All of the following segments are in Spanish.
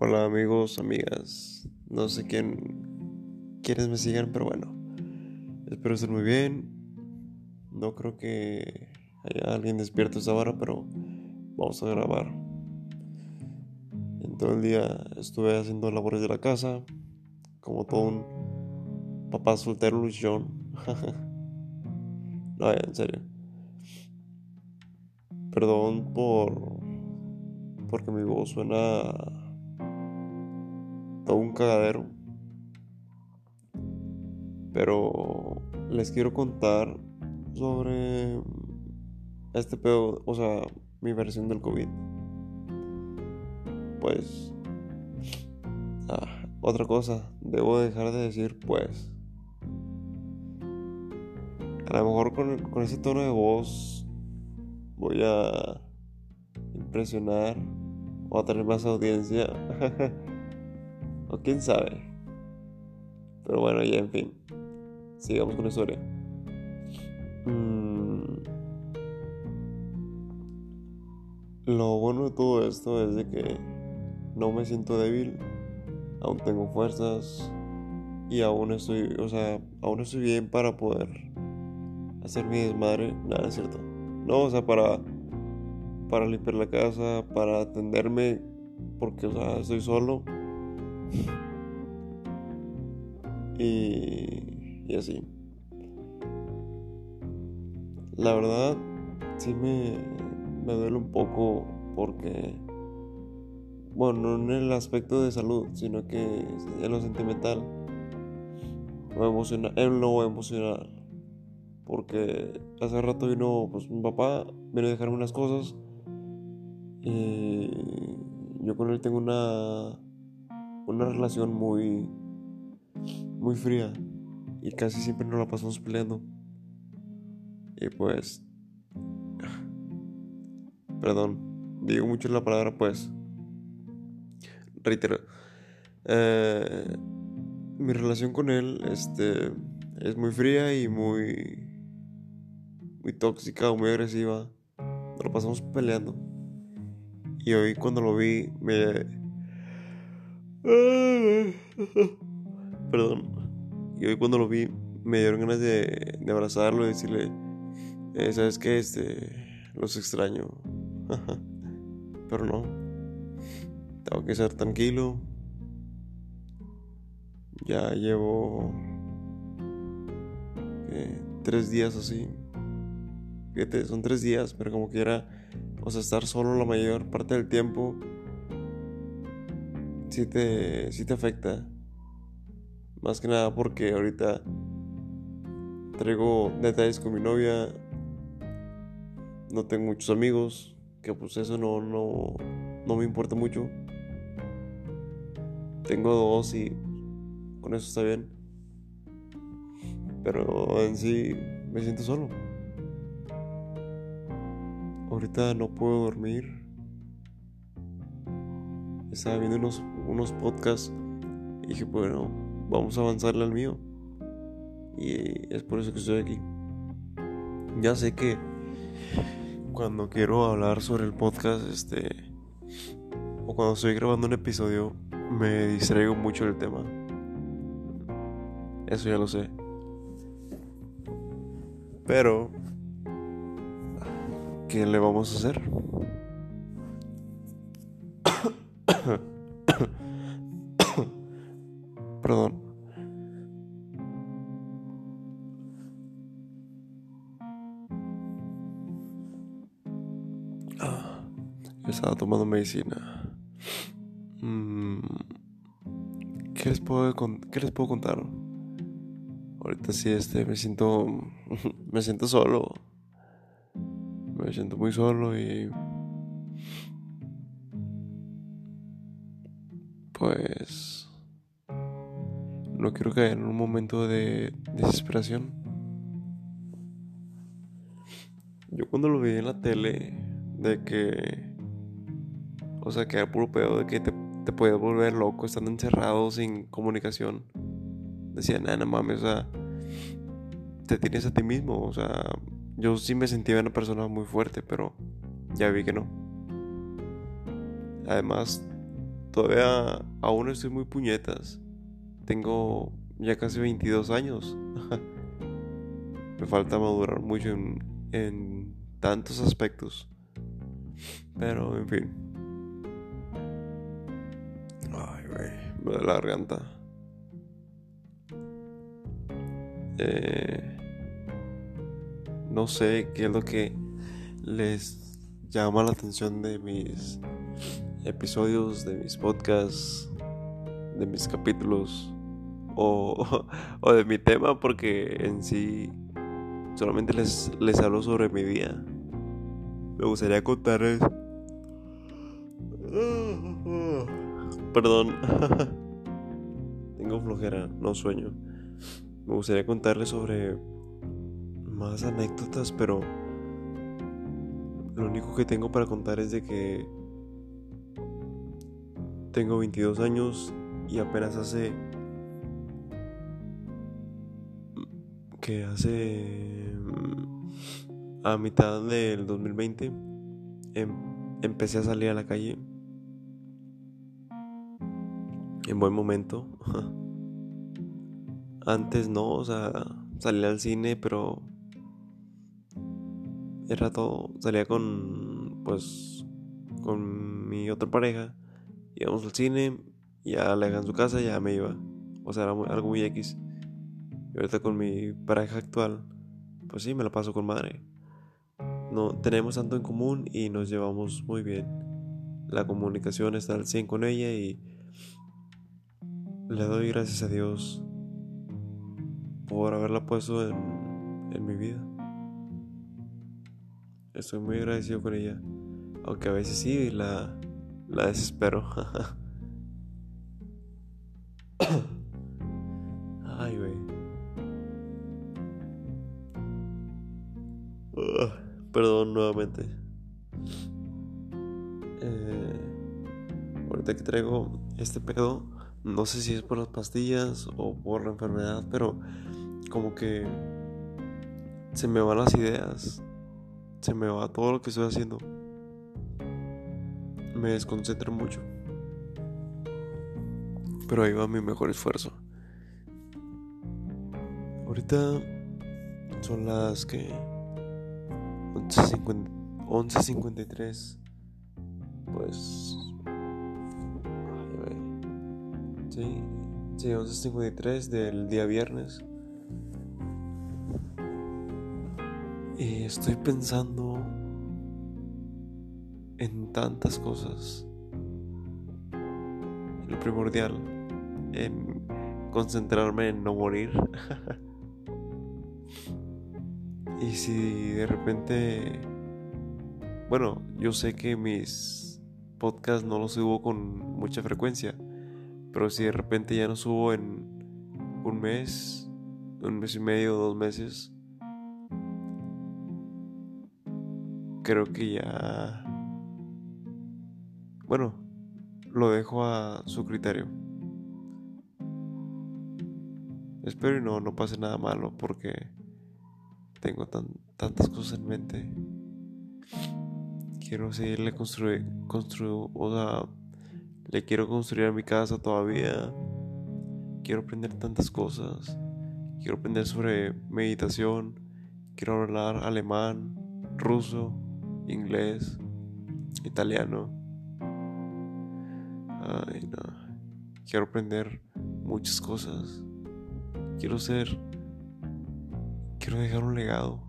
Hola amigos, amigas. No sé quién quienes me sigan, pero bueno. Espero estar muy bien. No creo que haya alguien despierto esta hora, pero vamos a grabar. En todo el día estuve haciendo labores de la casa, como todo un papá soltero luchón. no, en serio. Perdón por porque mi voz suena cagadero. Pero les quiero contar sobre este pedo, o sea, mi versión del COVID. Pues, ah, otra cosa, debo dejar de decir pues. A lo mejor con, con ese tono de voz voy a impresionar o a tener más audiencia. o quién sabe. Pero bueno, ya en fin. Sigamos con la historia. Mm. Lo bueno de todo esto es de que no me siento débil, aún tengo fuerzas y aún estoy, o sea, aún estoy bien para poder hacer mi desmadre, nada es cierto. No, o sea, para para limpiar la casa, para atenderme, porque, o sea, estoy solo. Y, y así. La verdad, sí me, me duele un poco porque, bueno, no en el aspecto de salud, sino que en lo sentimental, lo emocional, en lo emocional. Porque hace rato vino pues, mi papá, vino a dejarme unas cosas y yo con él tengo una, una relación muy, muy fría y casi siempre nos la pasamos peleando. Y pues, perdón, digo mucho la palabra pues, reitero, eh, mi relación con él este, es muy fría y muy, muy tóxica o muy agresiva. Nos la pasamos peleando. Y hoy cuando lo vi me... Perdón. Y hoy cuando lo vi me dieron ganas de, abrazarlo y decirle, eh, ¿sabes qué? Este, los extraño. Pero no. Tengo que ser tranquilo. Ya llevo tres días así. Fíjate, son tres días, pero como quiera o sea, estar solo la mayor parte del tiempo sí te, sí te afecta. Más que nada porque ahorita traigo detalles con mi novia. No tengo muchos amigos. Que pues eso no, no, no me importa mucho. Tengo dos y con eso está bien. Pero en sí me siento solo. Ahorita no puedo dormir. Estaba viendo unos, unos podcasts dije, bueno, vamos a avanzarle al mío. Y es por eso que estoy aquí. Ya sé que cuando quiero hablar sobre el podcast, este, o cuando estoy grabando un episodio, me distraigo mucho del tema. Eso ya lo sé. Pero ¿Qué le vamos a hacer? Perdón. Ah, estaba tomando medicina. Mm, ¿Qué les puedo, qué les puedo contar? Ahorita sí, este, me siento, me siento solo me siento muy solo y pues quiero caer en un momento de desesperación. Yo cuando lo vi en la tele de que o sea que era puro pedo de que te, te puedes volver loco estando encerrado sin comunicación. Decía, nada, no mames, o sea, te tienes a ti mismo, o sea, yo sí me sentía una persona muy fuerte, pero ya vi que no. Además, todavía aún estoy muy puñetas. Tengo ya casi 22 años. Me falta madurar mucho en, en tantos aspectos. Pero, en fin. Ay, güey. Me da la garganta. Eh, no sé qué es lo que les llama la atención de mis episodios, de mis podcasts, de mis capítulos o, o de mi tema, porque en sí solamente les, les hablo sobre mi día. Me gustaría contarles. Perdón. Tengo flojera, no sueño. Me gustaría contarles sobre más anécdotas, pero lo único que tengo para contar es de que tengo 22 años y apenas hace que hace a mitad del 2020 em, empecé a salir a la calle en buen momento Antes no, o sea, salía al cine, pero era todo. Salía con, pues, con mi otra pareja. Íbamos al cine, ya le en su casa, ya me iba. O sea, era algo muy X. Ahorita con mi pareja actual, pues sí, me la paso con madre. No tenemos tanto en común y nos llevamos muy bien. La comunicación está al 100 con ella y le doy gracias a Dios por haberla puesto en, en mi vida. Estoy muy agradecido con ella. Aunque a veces sí la, la desespero. Ay, güey. Perdón nuevamente. Eh, ahorita que traigo este pedo, no sé si es por las pastillas o por la enfermedad, pero como que se me van las ideas, se me va todo lo que estoy haciendo. Me desconcentro mucho. Pero ahí va mi mejor esfuerzo. Ahorita son las que 11.53. Pues... Sí, sí, 11.53 del día viernes. Y estoy pensando en tantas cosas. Lo primordial, en concentrarme en no morir. y si de repente, bueno, yo sé que mis podcasts no los subo con mucha frecuencia, pero si de repente ya no subo en un mes, un mes y medio, dos meses, creo que ya... Bueno, lo dejo a su criterio. Espero y no, no pase nada malo porque tengo tantas cosas en mente. Quiero seguirle construyendo, o sea, le quiero construir a mi casa todavía. Quiero aprender tantas cosas. Quiero aprender sobre meditación. Quiero hablar alemán, ruso, inglés, italiano. Ay, no. Quiero aprender muchas cosas. Quiero ser. Quiero dejar un legado.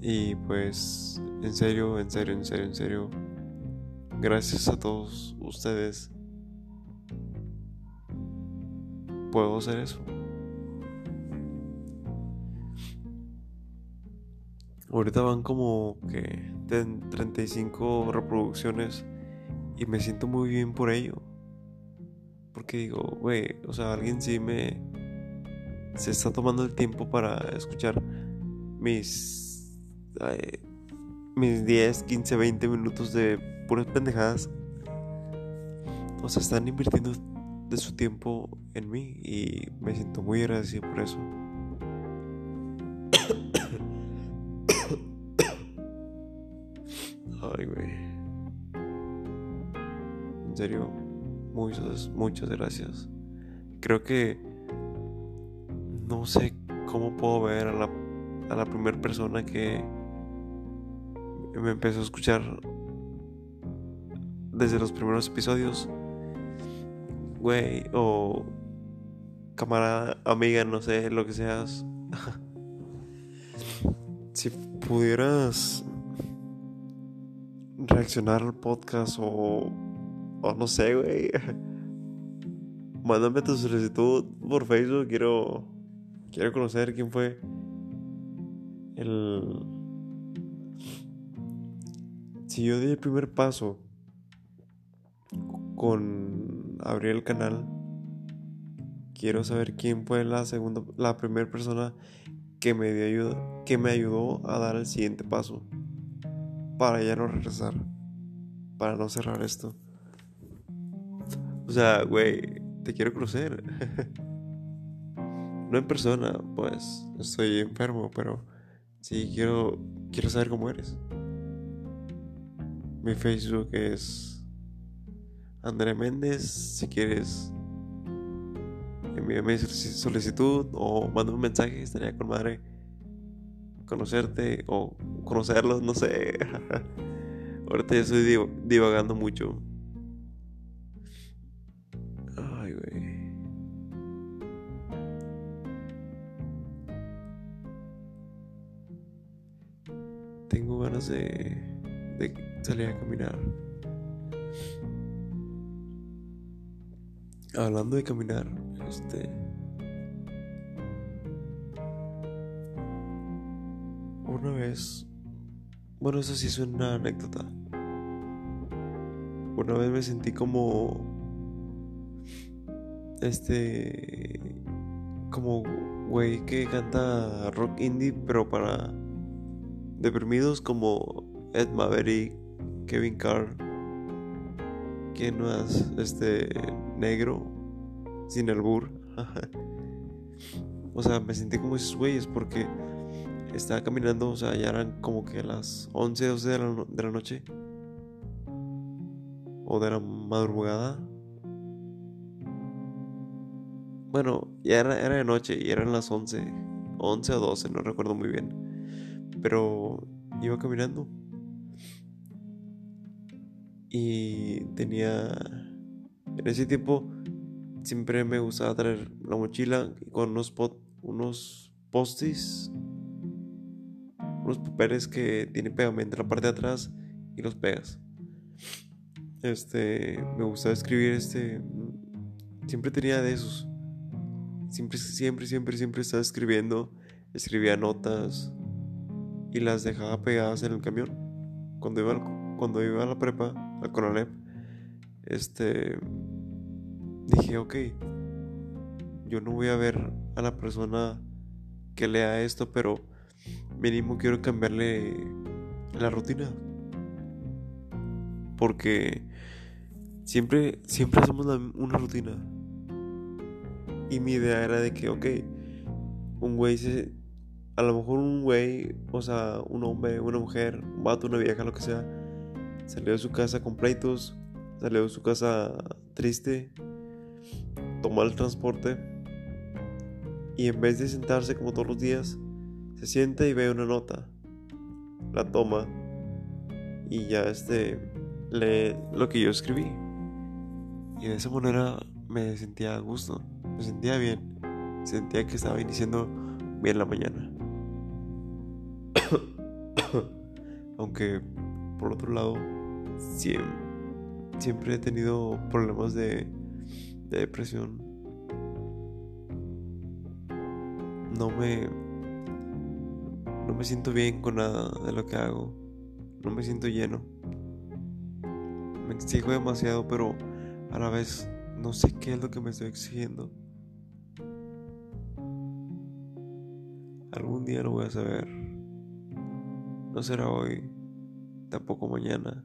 Y pues, en serio, en serio, en serio, en serio. Gracias a todos ustedes. Puedo hacer eso. Ahorita van como que 35 reproducciones y me siento muy bien por ello. Porque digo, güey, o sea, alguien sí me... Se está tomando el tiempo para escuchar mis... mis 10, 15, 20 minutos de puras pendejadas. O sea, están invirtiendo de su tiempo en mí y me siento muy agradecido por eso. Ay, güey. En serio, muchas, muchas gracias. Creo que no sé cómo puedo ver a la, a la primera persona que me empezó a escuchar desde los primeros episodios. Güey, o camarada, amiga, no sé, lo que seas. si pudieras reaccionar al podcast o, o no sé, güey. Mándame tu solicitud por Facebook. Quiero, quiero conocer quién fue el... Si yo di el primer paso con abrir el canal, quiero saber quién fue la segunda, la primera persona que me dio que me ayudó a dar el siguiente paso para ya no regresar, para no cerrar esto. O sea, güey, te quiero conocer. en persona, pues estoy enfermo, pero sí quiero quiero saber cómo eres. Mi Facebook es André Méndez, si quieres envíame solicitud o manda un mensaje, estaría con madre conocerte o conocerlos, no sé. Ahorita ya estoy divagando mucho. De, de salir a caminar. Hablando de caminar, este una vez, bueno, eso sí es una anécdota. Una vez me sentí como, este, como güey que canta rock indie, pero para deprimidos como Ed Maverick, Kevin Carr, que no es este negro, sin el bur. o sea, me sentí como esos güeyes porque estaba caminando, o sea, ya eran como que las 11, 12 de la, de la noche. O de la madrugada. Bueno, ya era, era de noche y eran las 11. 11 o 12, no recuerdo muy bien. Pero iba caminando. Y tenía... En ese tiempo siempre me gustaba traer la mochila con unos, pot, unos postis unos papeles que tienen pegamento en la parte de atrás y los pegas. Este, me gustaba escribir este, siempre tenía de esos. Siempre, siempre, siempre, siempre estaba escribiendo, escribía notas y las dejaba pegadas en el camión. Cuando iba, cuando iba a la prepa, al Conalep, este, dije, ok, yo no voy a ver a la persona que lea esto, pero mínimo quiero cambiarle la rutina. Porque siempre, siempre hacemos una rutina. Y mi idea era de que, ok, un güey se... A lo mejor un güey, o sea, un hombre, una mujer, un vato, una vieja, lo que sea, salió de su casa con pleitos, salió de su casa triste, tomó el transporte y en vez de sentarse como todos los días, se siente y ve una nota, la toma y ya este lee lo que yo escribí. Y de esa manera me sentía a gusto, me sentía bien, sentía que estaba iniciando bien la mañana. Aunque por otro lado, siempre, he tenido problemas de, de depresión. No me no me siento bien con nada de lo que hago. No me siento lleno. Me exijo demasiado, pero a la vez no sé qué es lo que me estoy exigiendo. Algún día lo voy a saber. No será hoy, tampoco mañana,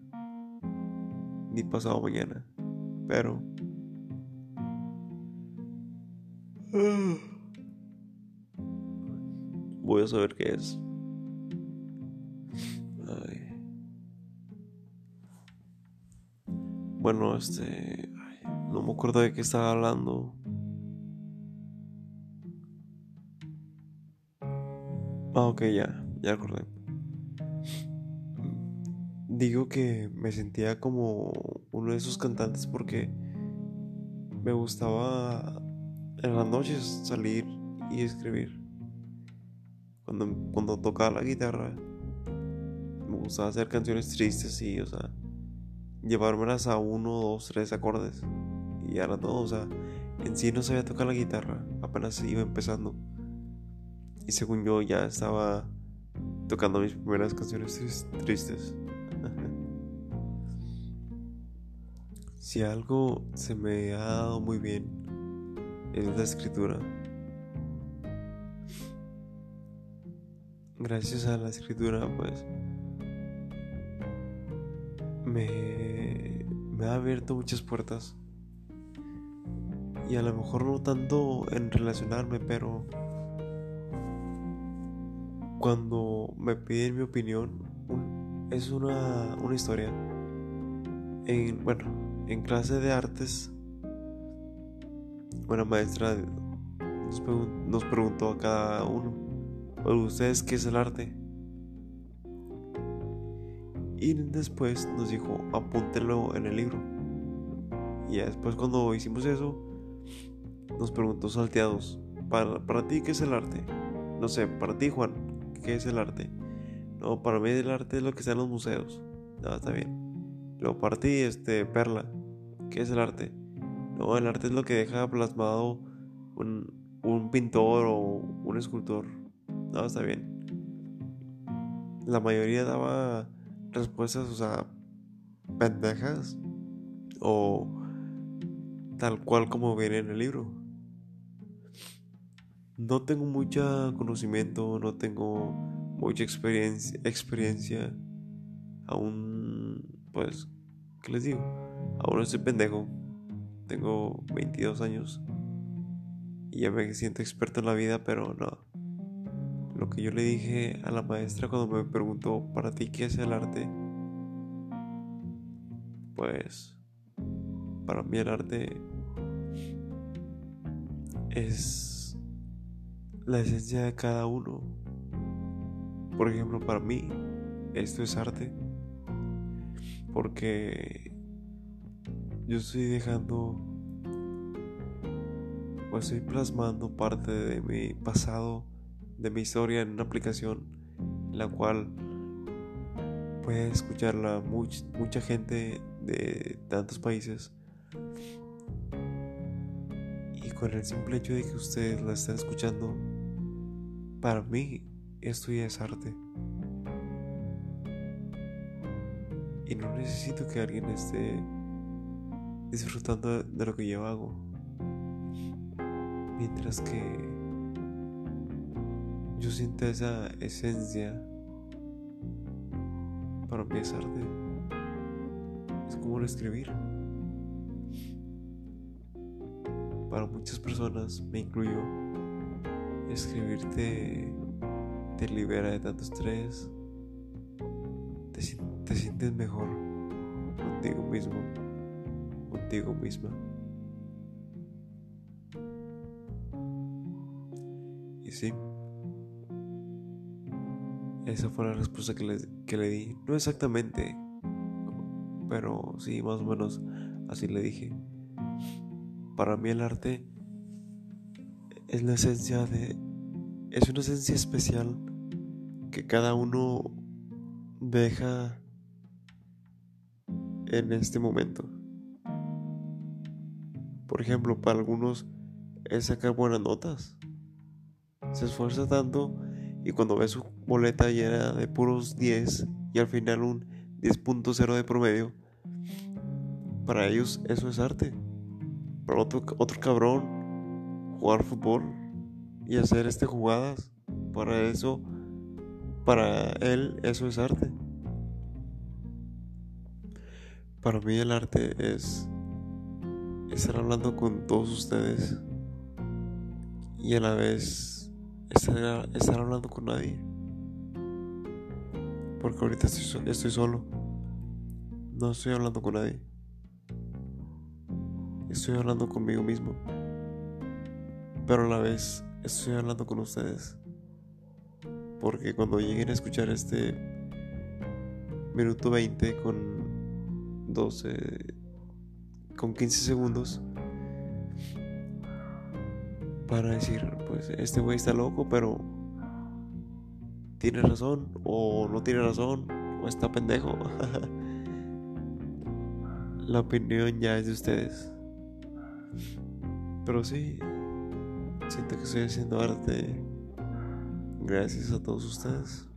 ni pasado mañana, pero... Voy a saber qué es. bueno, este, no me acuerdo de qué estaba hablando. Ah, ok, ya, ya acordé. Digo que me sentía como uno de esos cantantes porque me gustaba en las noches salir y escribir. Cuando, cuando tocaba la guitarra, me gustaba hacer canciones tristes y, o sea, llevármelas a uno, dos, tres acordes. Y ahora todo, o sea, en sí no sabía tocar la guitarra, apenas iba empezando. Y según yo ya estaba tocando mis primeras canciones tristes. Si algo se me ha dado muy bien es la escritura. Gracias a la escritura, pues me, me ha abierto muchas puertas. Y a lo mejor no tanto en relacionarme, pero cuando me piden mi opinión, es una, una historia. En, bueno, en clase de artes, una maestra nos, preguntó a cada uno, ¿ustedes qué es el arte? Y después nos dijo, apúntelo en el libro. Y después cuando hicimos eso, nos preguntó salteados, ¿para, para ti qué es el arte? No sé, para ti Juan, ¿qué es el arte? No, para mí el arte es lo que está en los museos. No, está bien. Luego para ti, este, Perla, ¿qué es el arte? No, el arte es lo que deja plasmado un, un pintor o un escultor. No, está bien. La mayoría daba respuestas, o sea, pendejas o tal cual como viene en el libro. No tengo mucho conocimiento, no tengo mucha experiencia, experiencia. Aún, pues, ¿qué les digo? Aún estoy pendejo. Tengo 22 años y ya me siento experto en la vida, pero no. Lo que yo le dije a la maestra cuando me preguntó, ¿para ti qué es el arte? Pues, para mí el arte es la esencia de cada uno. Por ejemplo, para mí, esto es arte. Porque yo estoy dejando o estoy plasmando parte de mi pasado de mi historia en una aplicación la cual puede escucharla mucha gente de tantos países. Y con el simple hecho de que ustedes la estén escuchando para mí esto ya es arte. Y no necesito que alguien esté disfrutando de lo que yo hago mientras que yo siento esa esencia para mí es. Es como escribir. Para muchas personas, me incluyo, escribir te, te libera de tanto estrés, te, te sientes mejor contigo mismo, contigo misma. Y sí. Esa fue la respuesta que le, que le di. No exactamente, pero sí, más o menos así le dije. Para mí el arte es la esencia de... Es una esencia especial que cada uno deja en este momento. Por ejemplo, para algunos es sacar buenas notas. Se esfuerza tanto y cuando ve su boleta llena de puros 10 y al final un 10.0 de promedio, para ellos eso es arte. Para otro, otro cabrón, jugar fútbol y hacer este jugadas, para eso, para él eso es arte. Para mí el arte es estar hablando con todos ustedes y a la vez estar, hablando con nadie. Porque ahorita estoy, estoy solo. No estoy hablando con nadie. estoy hablando conmigo mismo, pero a la vez estoy hablando con ustedes. Porque cuando lleguen a escuchar este minuto 20 con 12, con 15 segundos, para decir, pues este güey está loco, pero tiene razón, o no tiene razón, o está pendejo. La opinión ya es de ustedes. Pero sí, siento que estoy haciendo arte gracias a todos ustedes.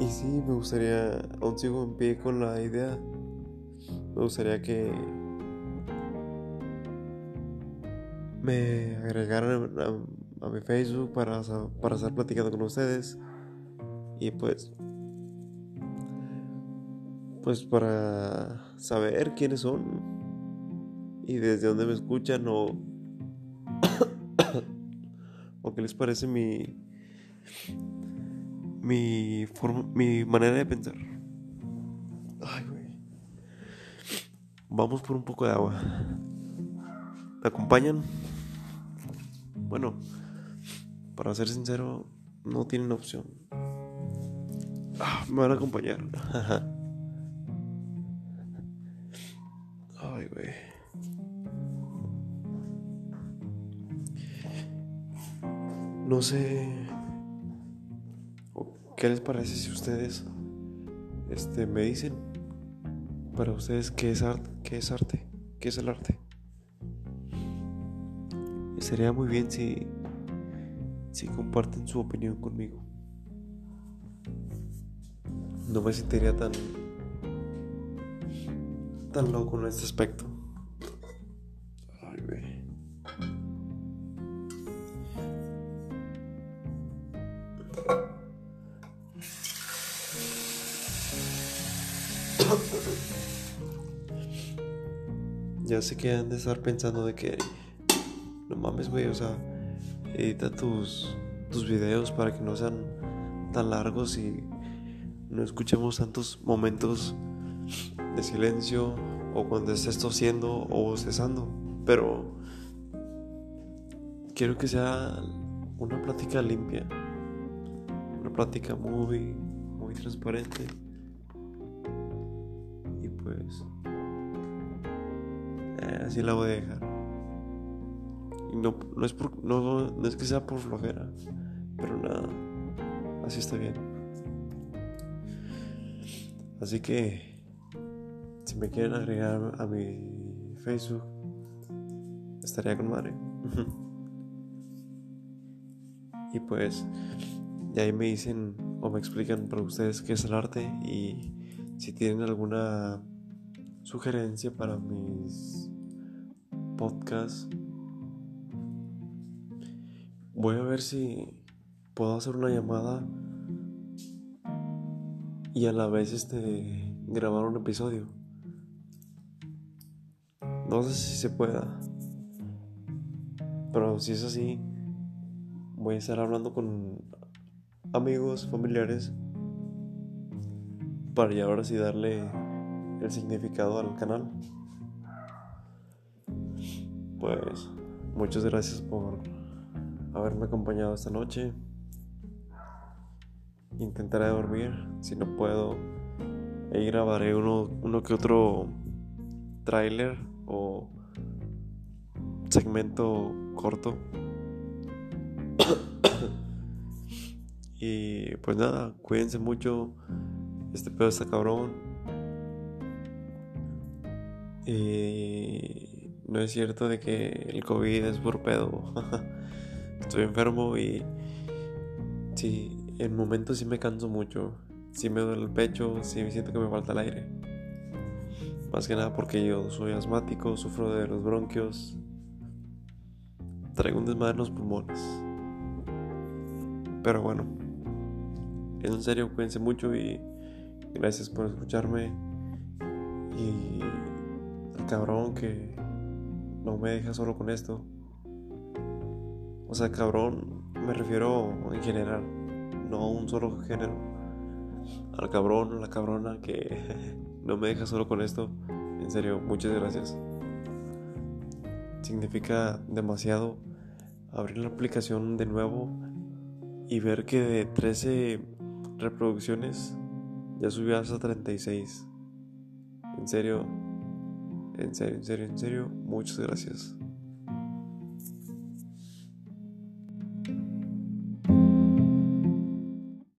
Y sí, me gustaría, aún sigo en pie con la idea, me gustaría que me agregaran a, mi Facebook para, para estar platicando con ustedes. Y pues pues para saber quiénes son y desde dónde me escuchan o, o qué les parece mi mi forma, mi manera de pensar. Ay, güey. Vamos por un poco de agua. ¿Me acompañan? Bueno, para ser sincero, no tienen opción. Ah, me van a acompañar. No sé qué les parece si ustedes este, me dicen para ustedes qué es arte, qué es arte, qué es el arte. sería muy bien si, si comparten su opinión conmigo. No me sentiría tan tan loco en este aspecto. Ya sé que han de estar pensando de que no mames, güey, o sea, edita tus, tus videos para que no sean tan largos y no escuchemos tantos momentos de silencio o cuando estés tosiendo o cesando. Pero quiero que sea una plática limpia, una plática muy, muy transparente. Y pues eh, así la voy a dejar. Y no, no, es no, no es que sea por flojera, pero nada, así está bien. Así que, si me quieren agregar a mi Facebook, estaría con madre. y pues, de ahí me dicen o me explican para ustedes qué es el arte y si tienen alguna sugerencia para mis podcasts. Voy a ver si puedo hacer una llamada y a la vez este grabar un episodio. No sé si se pueda. Pero si es así, voy a estar hablando con amigos, familiares para ya ahora sí darle el significado al canal. Pues muchas gracias por haberme acompañado esta noche. Intentaré dormir, si no puedo, ahí grabaré uno, uno que otro trailer o segmento corto. y pues nada, cuídense mucho. Este pedo está cabrón. Y no es cierto de que el COVID es por pedo. Estoy enfermo y sí, en momentos sí me canso mucho. Sí me duele el pecho, sí siento que me falta el aire. Más que nada porque yo soy asmático, sufro de los bronquios. Traigo un desmadre en los pulmones. Pero bueno, en serio, cuídense mucho y gracias por escucharme. Y cabrón que no me deja solo con esto. O sea, cabrón, me refiero en general, no a un solo género. al cabrón la cabrona que no me deja solo con esto. En serio, muchas gracias. Significa demasiado abrir la aplicación de nuevo y ver que de 13 reproducciones ya subió hasta 36. En serio, en serio, en serio, en serio, muchas gracias.